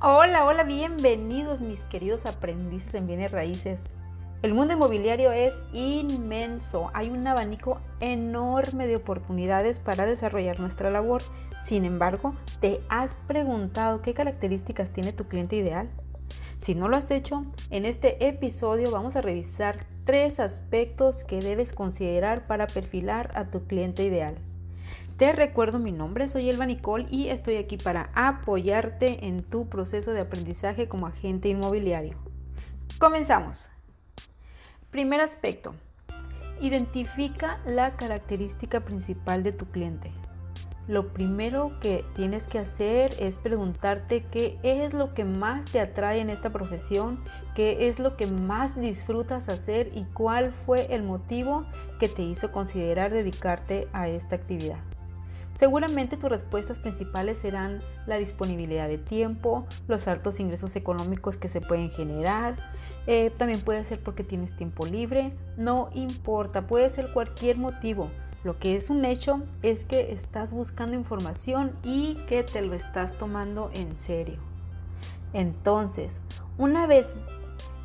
Hola, hola, bienvenidos mis queridos aprendices en bienes raíces. El mundo inmobiliario es inmenso, hay un abanico enorme de oportunidades para desarrollar nuestra labor. Sin embargo, ¿te has preguntado qué características tiene tu cliente ideal? Si no lo has hecho, en este episodio vamos a revisar tres aspectos que debes considerar para perfilar a tu cliente ideal. Te recuerdo mi nombre, soy Elba Nicole y estoy aquí para apoyarte en tu proceso de aprendizaje como agente inmobiliario. Comenzamos. Primer aspecto. Identifica la característica principal de tu cliente. Lo primero que tienes que hacer es preguntarte qué es lo que más te atrae en esta profesión, qué es lo que más disfrutas hacer y cuál fue el motivo que te hizo considerar dedicarte a esta actividad. Seguramente tus respuestas principales serán la disponibilidad de tiempo, los altos ingresos económicos que se pueden generar, eh, también puede ser porque tienes tiempo libre, no importa, puede ser cualquier motivo. Lo que es un hecho es que estás buscando información y que te lo estás tomando en serio. Entonces, una vez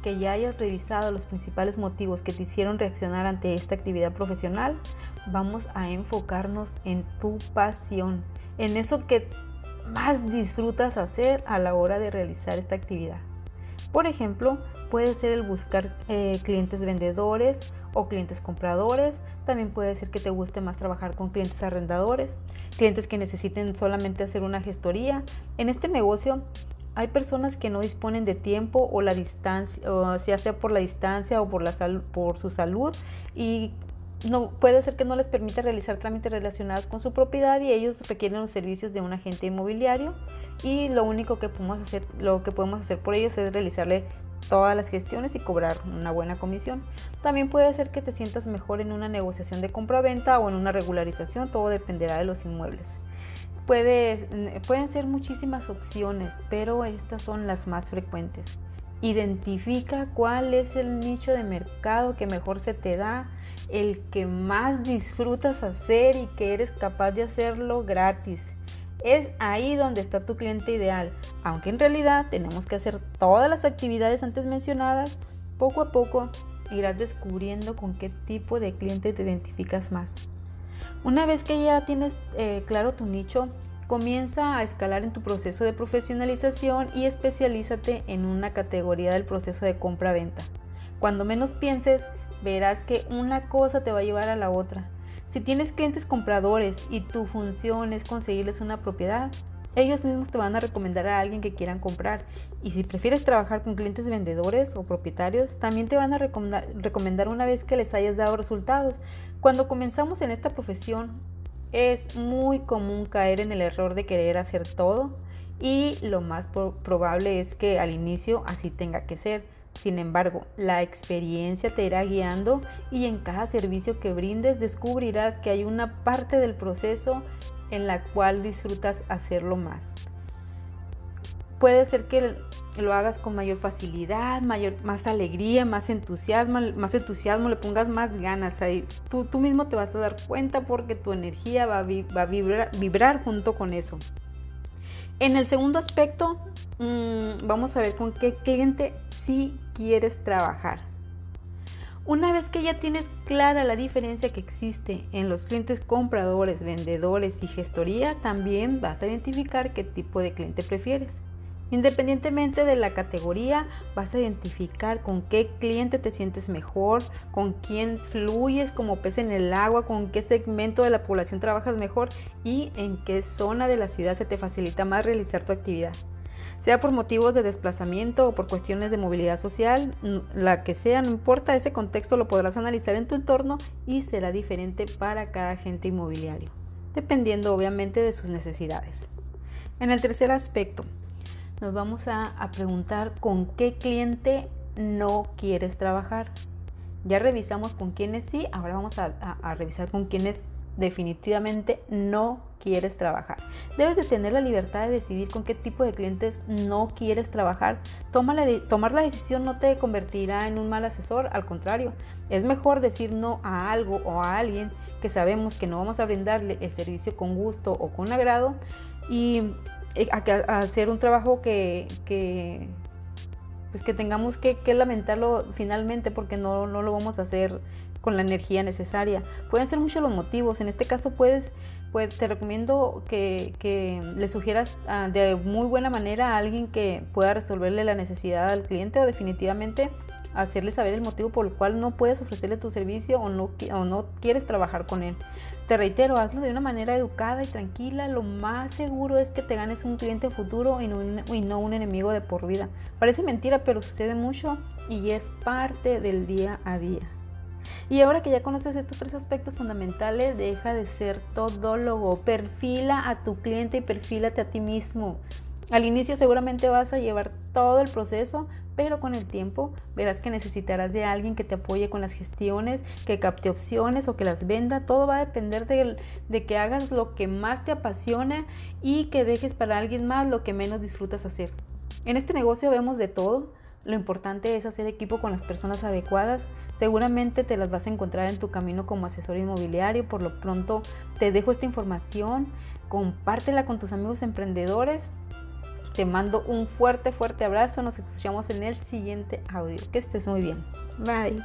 que ya hayas revisado los principales motivos que te hicieron reaccionar ante esta actividad profesional, vamos a enfocarnos en tu pasión, en eso que más disfrutas hacer a la hora de realizar esta actividad. Por ejemplo, puede ser el buscar eh, clientes vendedores o clientes compradores. También puede ser que te guste más trabajar con clientes arrendadores, clientes que necesiten solamente hacer una gestoría. En este negocio hay personas que no disponen de tiempo o la distancia, o sea por la distancia o por, por su salud y no, puede ser que no les permita realizar trámites relacionados con su propiedad y ellos requieren los servicios de un agente inmobiliario y lo único que podemos hacer, lo que podemos hacer por ellos es realizarle todas las gestiones y cobrar una buena comisión. También puede ser que te sientas mejor en una negociación de compra-venta o en una regularización, todo dependerá de los inmuebles. Puede, pueden ser muchísimas opciones, pero estas son las más frecuentes. Identifica cuál es el nicho de mercado que mejor se te da, el que más disfrutas hacer y que eres capaz de hacerlo gratis. Es ahí donde está tu cliente ideal, aunque en realidad tenemos que hacer todas las actividades antes mencionadas, poco a poco irás descubriendo con qué tipo de cliente te identificas más. Una vez que ya tienes eh, claro tu nicho, comienza a escalar en tu proceso de profesionalización y especialízate en una categoría del proceso de compra-venta. Cuando menos pienses, verás que una cosa te va a llevar a la otra. Si tienes clientes compradores y tu función es conseguirles una propiedad, ellos mismos te van a recomendar a alguien que quieran comprar. Y si prefieres trabajar con clientes vendedores o propietarios, también te van a recomendar una vez que les hayas dado resultados. Cuando comenzamos en esta profesión, es muy común caer en el error de querer hacer todo y lo más probable es que al inicio así tenga que ser. Sin embargo, la experiencia te irá guiando y en cada servicio que brindes descubrirás que hay una parte del proceso en la cual disfrutas hacerlo más. Puede ser que lo hagas con mayor facilidad, mayor, más alegría, más entusiasmo, más entusiasmo, le pongas más ganas. Ahí, tú, tú mismo te vas a dar cuenta porque tu energía va a, vibrar, junto con eso. En el segundo aspecto, mm, vamos a ver con qué cliente sí quieres trabajar. Una vez que ya tienes clara la diferencia que existe en los clientes compradores, vendedores y gestoría, también vas a identificar qué tipo de cliente prefieres. Independientemente de la categoría, vas a identificar con qué cliente te sientes mejor, con quién fluyes como pez en el agua, con qué segmento de la población trabajas mejor y en qué zona de la ciudad se te facilita más realizar tu actividad sea por motivos de desplazamiento o por cuestiones de movilidad social, la que sea, no importa, ese contexto lo podrás analizar en tu entorno y será diferente para cada agente inmobiliario, dependiendo obviamente de sus necesidades. En el tercer aspecto, nos vamos a, preguntar con qué cliente no quieres trabajar. Ya revisamos con quiénes sí, ahora vamos a, revisar con quiénes definitivamente no quieres trabajar. Debes de tener la libertad de decidir con qué tipo de clientes no quieres trabajar. tomar la decisión no te convertirá en un mal asesor, al contrario, es mejor decir no a algo o a alguien que sabemos que no vamos a brindarle el servicio con gusto o con agrado y eh, hacer un trabajo que, que pues que tengamos que, lamentarlo finalmente porque no, no, lo vamos a hacer con la energía necesaria. Pueden ser muchos los motivos. En este caso puedes, pues, te recomiendo que, le sugieras ah, de muy buena manera a alguien que pueda resolverle la necesidad al cliente o definitivamente hacerle saber el motivo por el cual no puedes ofrecerle tu servicio o no, o no quieres trabajar con él. Te reitero, hazlo de una manera educada y tranquila. Lo más seguro es que te ganes un cliente futuro y no un, y no un enemigo de por vida. Parece mentira, pero sucede mucho y es parte del día a día. Y ahora que ya conoces estos tres aspectos fundamentales, deja de ser todólogo. Perfila a tu cliente y perfílate a ti mismo. Al inicio seguramente vas a llevar todo el proceso, pero con el tiempo verás que necesitarás de alguien que te apoye con las gestiones, que capte opciones o que las venda. Todo va a depender de, que hagas lo que más te apasiona y que dejes para alguien más lo que menos disfrutas hacer. En este negocio vemos de todo. Lo importante es hacer equipo con las personas adecuadas. Seguramente te las vas a encontrar en tu camino como asesor inmobiliario. Por lo pronto te dejo esta información. Compártela con tus amigos emprendedores te mando un fuerte, fuerte abrazo. Nos escuchamos en el siguiente audio. Que estés muy bien. Bye.